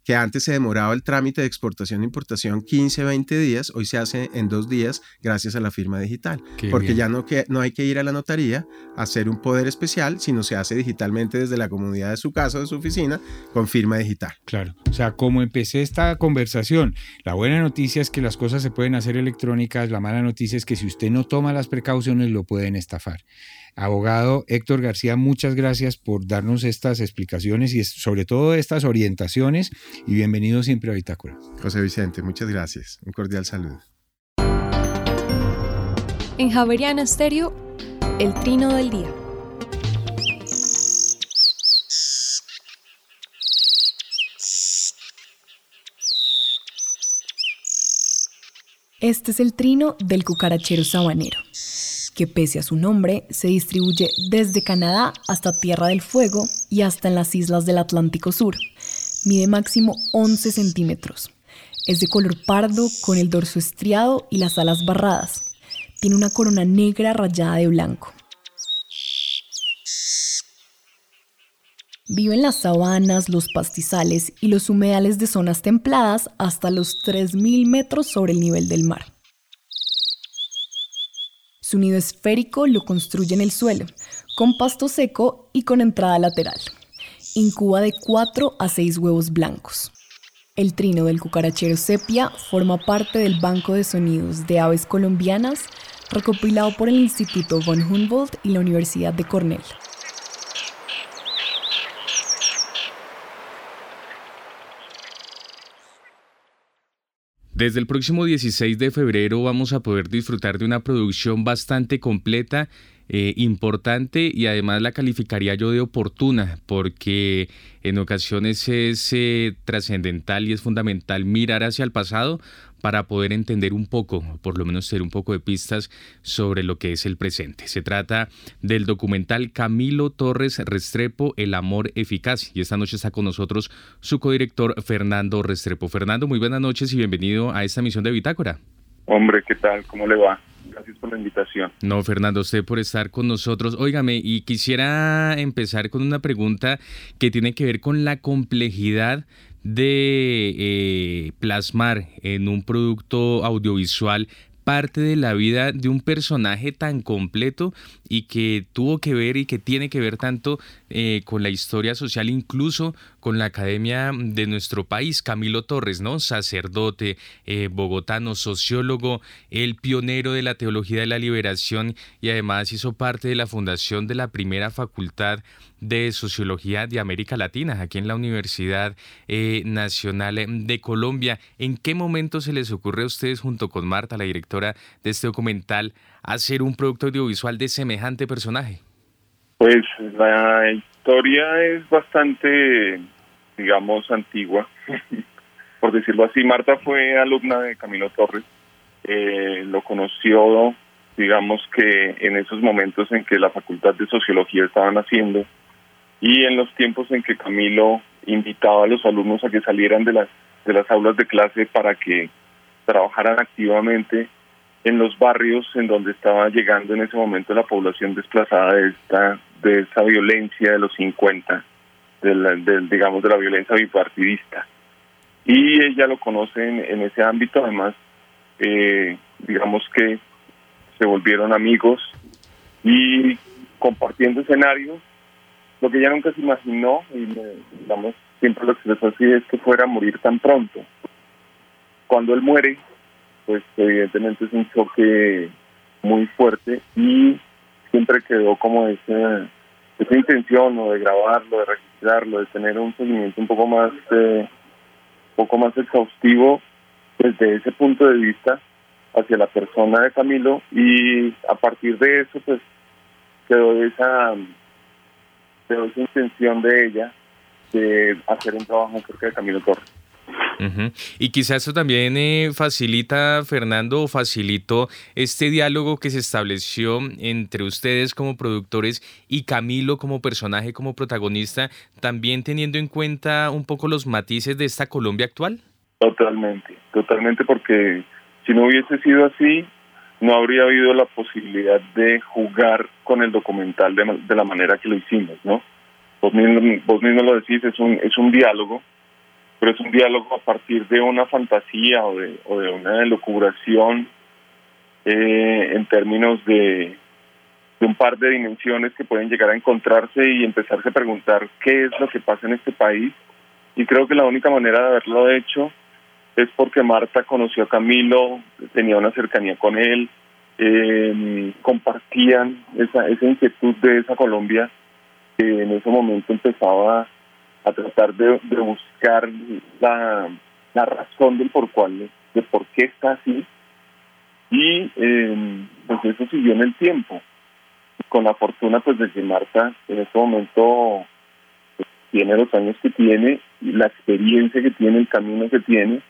que antes se demoraba el trámite de exportación e importación 15, 20 días, hoy se hace en dos días gracias a la firma digital. porque ya no, que, no hay que ir a la notaría a hacer un poder especial, sino se hace digitalmente desde la comunidad de su casa o de su oficina con firma digital. Claro, o sea, como empecé esta conversación, la buena noticia es que las cosas se pueden hacer electrónicas, la mala noticia es que si usted no toma las precauciones lo pueden estafar. Abogado Héctor García, muchas gracias por darnos estas explicaciones y sobre todo estas orientaciones y bienvenido siempre a Bitácora. José Vicente, muchas gracias. Un cordial saludo. En Javeriana Estéreo, el trino del día. Este es el trino del cucarachero sabanero que pese a su nombre se distribuye desde Canadá hasta Tierra del Fuego y hasta en las islas del Atlántico Sur. Mide máximo 11 centímetros. Es de color pardo con el dorso estriado y las alas barradas. Tiene una corona negra rayada de blanco. Vive en las sabanas, los pastizales y los humedales de zonas templadas hasta los 3.000 metros sobre el nivel del mar. Su nido esférico lo construye en el suelo, con pasto seco y con entrada lateral. Incuba de 4 a 6 huevos blancos. El trino del cucarachero sepia forma parte del Banco de Sonidos de Aves Colombianas recopilado por el Instituto von Humboldt y la Universidad de Cornell. Desde el próximo 16 de febrero vamos a poder disfrutar de una producción bastante completa, eh, importante y además la calificaría yo de oportuna porque en ocasiones es eh, trascendental y es fundamental mirar hacia el pasado para poder entender un poco, por lo menos tener un poco de pistas sobre lo que es el presente. Se trata del documental Camilo Torres Restrepo, El amor eficaz. Y esta noche está con nosotros su codirector Fernando Restrepo. Fernando, muy buenas noches y bienvenido a esta misión de Bitácora. Hombre, ¿qué tal? ¿Cómo le va? Gracias por la invitación. No, Fernando, usted por estar con nosotros. Óigame, y quisiera empezar con una pregunta que tiene que ver con la complejidad de eh, plasmar en un producto audiovisual parte de la vida de un personaje tan completo y que tuvo que ver y que tiene que ver tanto eh, con la historia social, incluso con la academia de nuestro país. Camilo Torres, ¿no? Sacerdote, eh, bogotano, sociólogo, el pionero de la teología de la liberación y además hizo parte de la fundación de la primera facultad de Sociología de América Latina, aquí en la Universidad eh, Nacional de Colombia. ¿En qué momento se les ocurre a ustedes, junto con Marta, la directora de este documental, hacer un producto audiovisual de semejante personaje? Pues la historia es bastante, digamos, antigua, por decirlo así. Marta fue alumna de Camilo Torres, eh, lo conoció, digamos que en esos momentos en que la Facultad de Sociología estaban haciendo y en los tiempos en que Camilo invitaba a los alumnos a que salieran de las de las aulas de clase para que trabajaran activamente en los barrios en donde estaba llegando en ese momento la población desplazada de esta de esa violencia de los 50 del, digamos de la violencia bipartidista. Y ella lo conoce en, ese ámbito además eh, digamos que se volvieron amigos y compartiendo escenarios lo que ella nunca se imaginó, y digamos, siempre lo expresó así, es que fuera a morir tan pronto. Cuando él muere, pues evidentemente es un choque muy fuerte y siempre quedó como esa, esa intención o de grabarlo, de registrarlo, de tener un seguimiento un poco más, eh, un poco más exhaustivo desde ese punto de vista hacia la persona de Camilo y a partir de eso pues quedó esa pero esa intención de ella de hacer un trabajo acerca de Camilo Torres. Y quizás eso también eh, facilita, Fernando, o facilitó este diálogo que se estableció entre ustedes como productores y Camilo como personaje, como protagonista, también teniendo en cuenta un poco los matices de esta Colombia actual. Totalmente, totalmente, porque si no hubiese sido así, no habría habido la posibilidad de jugar con el documental de, la manera que lo hicimos, ¿no? Vos mismo, vos mismo lo decís, es un, es un diálogo, pero es un diálogo a partir de una fantasía o de, o de una elucubración eh, en términos de, de un par de dimensiones que pueden llegar a encontrarse y empezarse a preguntar qué es lo que pasa en este país. Y creo que la única manera de haberlo hecho es porque Marta conoció a Camilo, tenía una cercanía con él, eh, compartían esa, esa inquietud de esa Colombia que en ese momento empezaba a tratar de, buscar la, la, razón del por cuál, de por qué está así. Y eh, pues eso siguió en el tiempo con la fortuna pues de que Marta en este momento pues, tiene los años que tiene, la experiencia que tiene, el camino que tiene,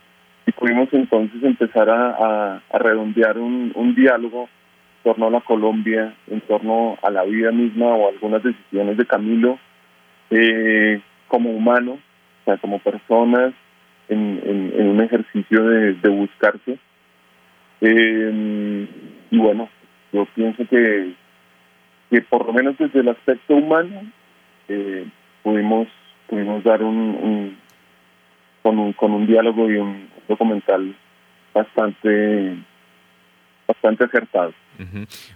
y pudimos entonces empezar a, redondear un, diálogo en torno a la Colombia, en torno a la vida misma o algunas decisiones de Camilo eh, como humano, o sea, como personas en, un ejercicio de, buscarse. Eh, y bueno, yo pienso que que por lo menos desde el aspecto humano eh, pudimos pudimos dar un, con un con un diálogo y un documental bastante bastante acertado.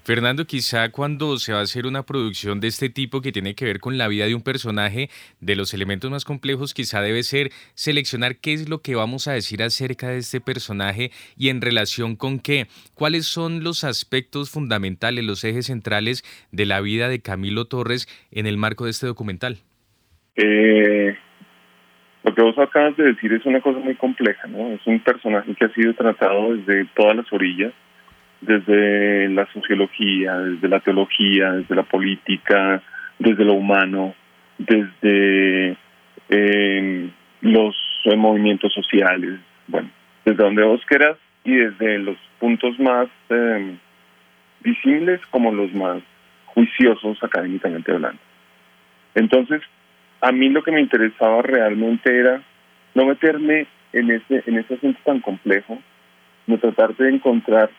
Fernando, quizá cuando se va a hacer una producción de este tipo que tiene que ver con la vida de un personaje, de los elementos más complejos quizá debe ser seleccionar qué es lo que vamos a decir acerca de este personaje y en relación con qué, cuáles son los aspectos fundamentales, los ejes centrales de la vida de Camilo Torres en el marco de este documental. Eh, lo que vos acabas de decir es una cosa muy compleja, ¿no? Es un personaje que ha sido tratado desde todas las orillas desde la sociología, desde la teología, desde la política, desde lo humano, desde eh, los movimientos sociales, bueno, desde donde vos quieras y desde los puntos más eh, visibles como los más juiciosos académicamente hablando. Entonces, a mí lo que me interesaba realmente era no meterme en ese en ese asunto tan complejo, no tratar de encontrar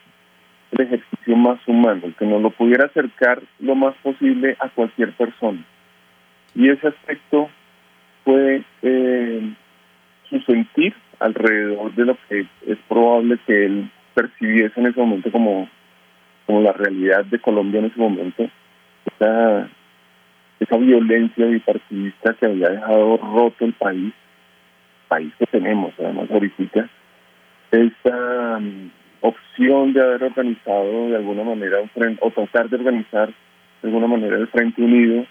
el ejercicio más humano, el que nos lo pudiera acercar lo más posible a cualquier persona. Y ese aspecto fue eh, su sentir alrededor de lo que es probable que él percibiese en ese momento como, como la realidad de Colombia en ese momento, esa violencia bipartidista que había dejado roto el país, país que tenemos además ahorita, esa opción de haber organizado de alguna manera un frente, o tratar de organizar de alguna manera el Frente Unido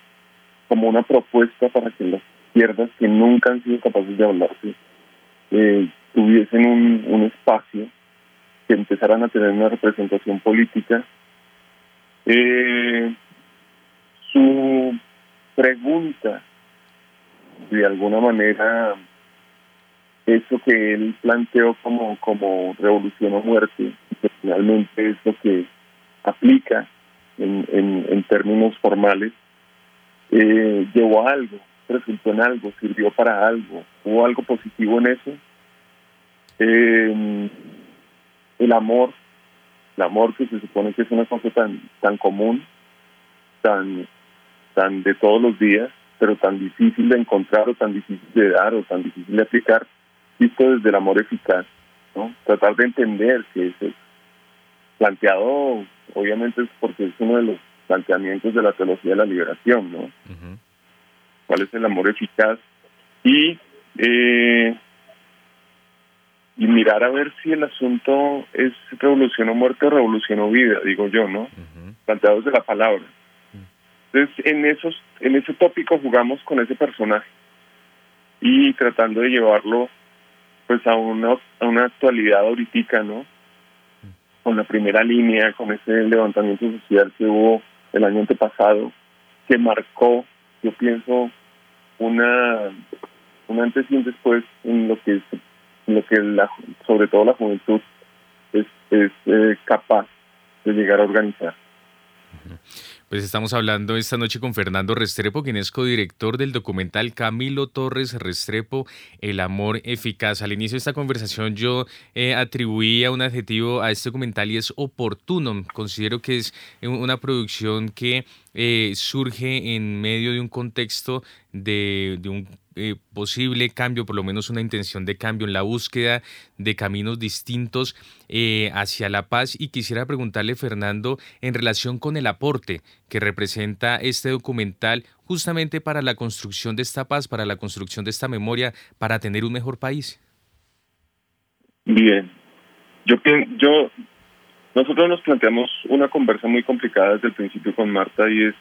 como una propuesta para que las izquierdas que nunca han sido capaces de hablarse eh, tuviesen un, un espacio, que empezaran a tener una representación política. Eh, su pregunta, de alguna manera, eso que él planteó como, como revolución o muerte, que finalmente es lo que aplica en, en, términos formales, eh, llevó a algo, resultó en algo, sirvió para algo, hubo algo positivo en eso. Eh, el amor, el amor que se supone que es una cosa tan, tan común, tan, tan de todos los días, pero tan difícil de encontrar o tan difícil de dar o tan difícil de aplicar, visto desde el amor eficaz, ¿no? Tratar de entender que es planteado, obviamente es porque es uno de los planteamientos de la teología de la liberación, ¿no? ¿Cuál es el amor eficaz? Y, eh, y mirar a ver si el asunto es revolución o muerte o revolución o vida, digo yo, ¿no? Planteado desde la palabra. Entonces, en, esos, en ese tópico jugamos con ese personaje y tratando de llevarlo pues a una, a una actualidad ahorita, ¿no? Con la primera línea, con ese levantamiento social que hubo el año antepasado, que marcó, yo pienso, una un antes y un después en lo que lo que la, sobre todo la juventud es, es eh, capaz de llegar a organizar. Pues estamos hablando esta noche con Fernando Restrepo, quien es codirector del documental Camilo Torres Restrepo, El amor eficaz. Al inicio de esta conversación yo eh, atribuía un adjetivo a este documental y es oportuno. Considero que es una producción que eh, surge en medio de un contexto de, un eh, posible cambio, por lo menos una intención de cambio en la búsqueda de caminos distintos eh, hacia la paz. Y quisiera preguntarle, Fernando, en relación con el aporte que representa este documental justamente para la construcción de esta paz, para la construcción de esta memoria, para tener un mejor país. Bien, yo, yo nosotros nos planteamos una conversa muy complicada desde el principio con Marta y es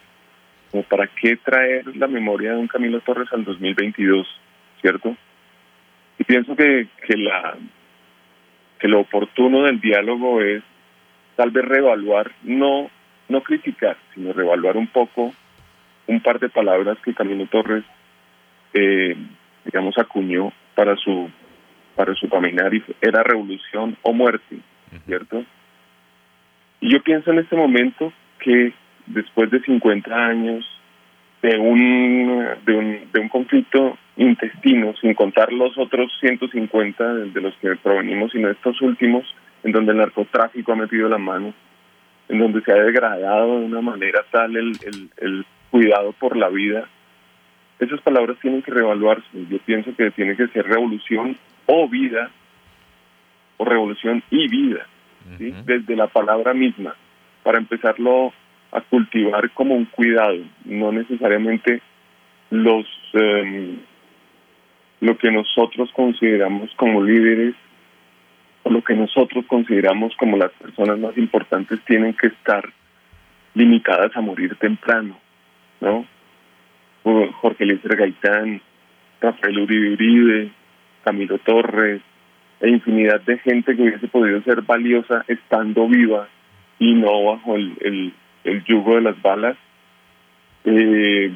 como para qué traer la memoria de un Camilo Torres al 2022, ¿cierto? Y pienso que, que, la, que lo oportuno del diálogo es tal vez reevaluar, no, no criticar, sino reevaluar un poco un par de palabras que Camilo Torres, eh, digamos, acuñó para su, para su caminar y era revolución o muerte, ¿cierto? Y yo pienso en este momento que después de 50 años de un, de un, de un conflicto intestino, sin contar los otros 150 de los que provenimos, sino estos últimos, en donde el narcotráfico ha metido la mano, en donde se ha degradado de una manera tal el, el, el cuidado por la vida, esas palabras tienen que reevaluarse. Yo pienso que tiene que ser revolución o vida, o revolución y vida, ¿sí? desde la palabra misma, para empezarlo a cultivar como un cuidado, no necesariamente los em, lo que nosotros consideramos como líderes o lo que nosotros consideramos como las personas más importantes tienen que estar limitadas a morir temprano, ¿no? Jorge Luis Gaitán, Rafael Uribe Uribe, Camilo Torres, e infinidad de gente que hubiese podido ser valiosa estando viva y no bajo el, el yugo de las balas, eh,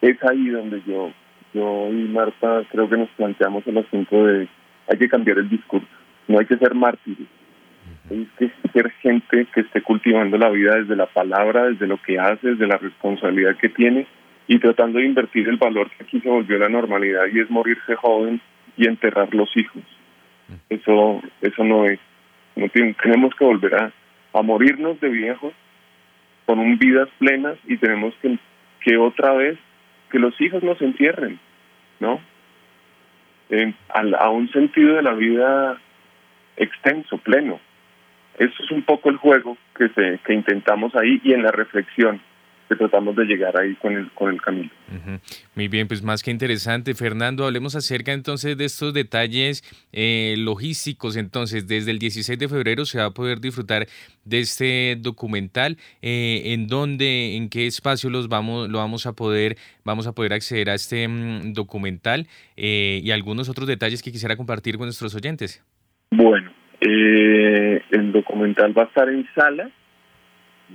es ahí donde yo, yo y Marta creo que nos planteamos el asunto de hay que cambiar el discurso, no hay que ser mártires, hay que ser gente que esté cultivando la vida desde la palabra, desde lo que hace, desde la responsabilidad que tiene y tratando de invertir el valor que aquí se volvió la normalidad y es morirse joven y enterrar los hijos. Eso, eso no es. No tenemos que volver a, a morirnos de viejos con un vidas plenas y tenemos que, que otra vez que los hijos nos entierren, ¿no? a, un sentido de la vida extenso, pleno. Eso es un poco el juego que, se, que intentamos ahí y en la reflexión que tratamos de llegar ahí con el, con el camino. Muy bien, pues más que interesante. Fernando, hablemos acerca entonces de estos detalles eh, logísticos. Entonces, desde el 16 de febrero se va a poder disfrutar de este documental. Eh, ¿En dónde, en qué espacio los vamos, lo vamos a poder, vamos a poder acceder a este mm, documental eh, y algunos otros detalles que quisiera compartir con nuestros oyentes? Bueno, el documental va a estar en sala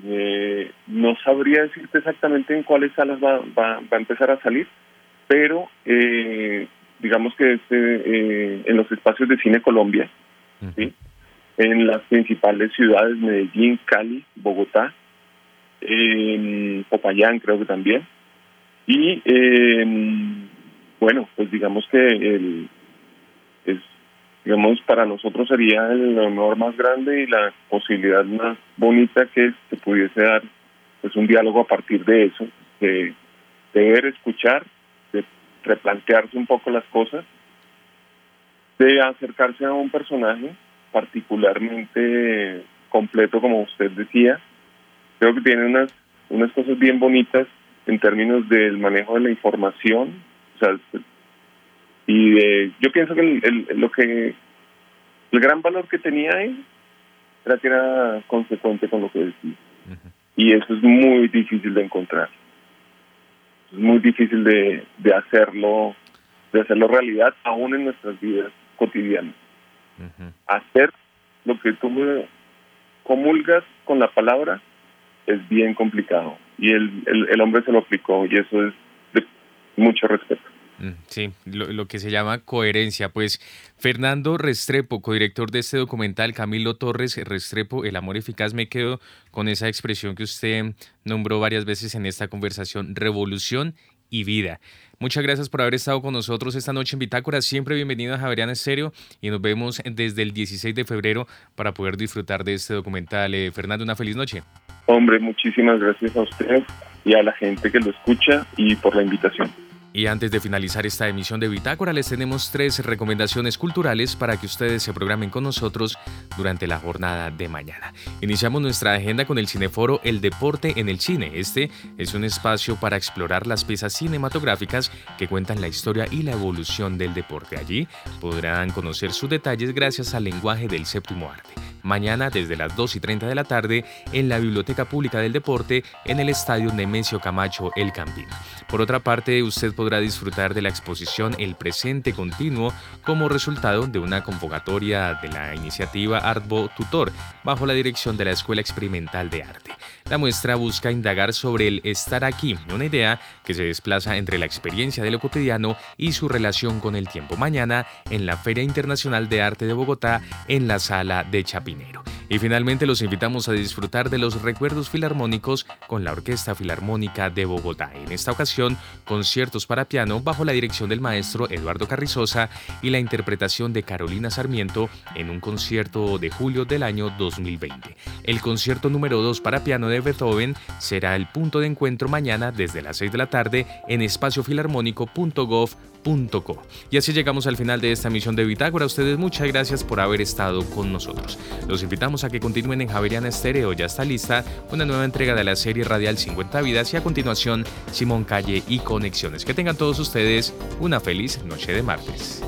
eh, no sabría decirte exactamente en cuáles salas va, va, a empezar a salir, pero eh, digamos que este, eh, en los espacios de Cine Colombia, en las principales ciudades, Medellín, Cali, Bogotá, en Popayán creo que también. Y bueno, pues digamos que el, es digamos, para nosotros sería el honor más grande y la posibilidad más bonita que se pudiese dar, pues un diálogo a partir de eso, de, ver, escuchar, de replantearse un poco las cosas, de acercarse a un personaje particularmente completo, como usted decía. Creo que tiene unas, unas cosas bien bonitas en términos del manejo de la información, o sea, y yo pienso que el, lo que el gran valor que tenía él era que era consecuente con lo que decía. Y eso es muy difícil de encontrar. Es muy difícil de, de hacerlo de hacerlo realidad aún en nuestras vidas cotidianas. Hacer lo que tú comulgas con la palabra es bien complicado. Y el, el, el hombre se lo aplicó y eso es de mucho respeto. Mm, sí, lo, que se llama coherencia. Pues Fernando Restrepo, codirector de este documental, Camilo Torres Restrepo, El amor eficaz, me quedo con esa expresión que usted nombró varias veces en esta conversación, revolución y vida. Muchas gracias por haber estado con nosotros esta noche en Bitácora. Siempre bienvenido a Javeriana Estéreo y nos vemos desde el 16 de febrero para poder disfrutar de este documental. Eh, Fernando, una feliz noche. Hombre, muchísimas gracias a usted y a la gente que lo escucha y por la invitación. Y antes de finalizar esta emisión de Bitácora, les tenemos tres recomendaciones culturales para que ustedes se programen con nosotros durante la jornada de mañana. Iniciamos nuestra agenda con el cineforo El Deporte en el Cine. Este es un espacio para explorar las piezas cinematográficas que cuentan la historia y la evolución del deporte. Allí podrán conocer sus detalles gracias al lenguaje del séptimo arte mañana desde las 2 y 30 de la tarde en la Biblioteca Pública del Deporte en el Estadio Nemesio Camacho El Campín. Por otra parte, usted podrá disfrutar de la exposición El Presente Continuo como resultado de una convocatoria de la iniciativa Artbo Tutor bajo la dirección de la Escuela Experimental de Arte. La muestra busca indagar sobre el estar aquí, una idea que se desplaza entre la experiencia de lo cotidiano y su relación con el tiempo mañana en la Feria Internacional de Arte de Bogotá en la sala de Chapinero. Y finalmente los invitamos a disfrutar de los recuerdos filarmónicos con la Orquesta Filarmónica de Bogotá. En esta ocasión, conciertos para piano bajo la dirección del maestro Eduardo Carrizosa y la interpretación de Carolina Sarmiento en un concierto de julio del año 2020. El concierto número 2 para piano de Beethoven será el punto de encuentro mañana desde las 6 de la tarde en y así llegamos al final de esta misión de Bitácora. Ustedes muchas gracias por haber estado con nosotros. Los invitamos a que continúen en Javeriana Estéreo. Ya está lista una nueva entrega de la serie radial 50 vidas y a continuación Simón Calle y Conexiones. Que tengan todos ustedes una feliz noche de martes.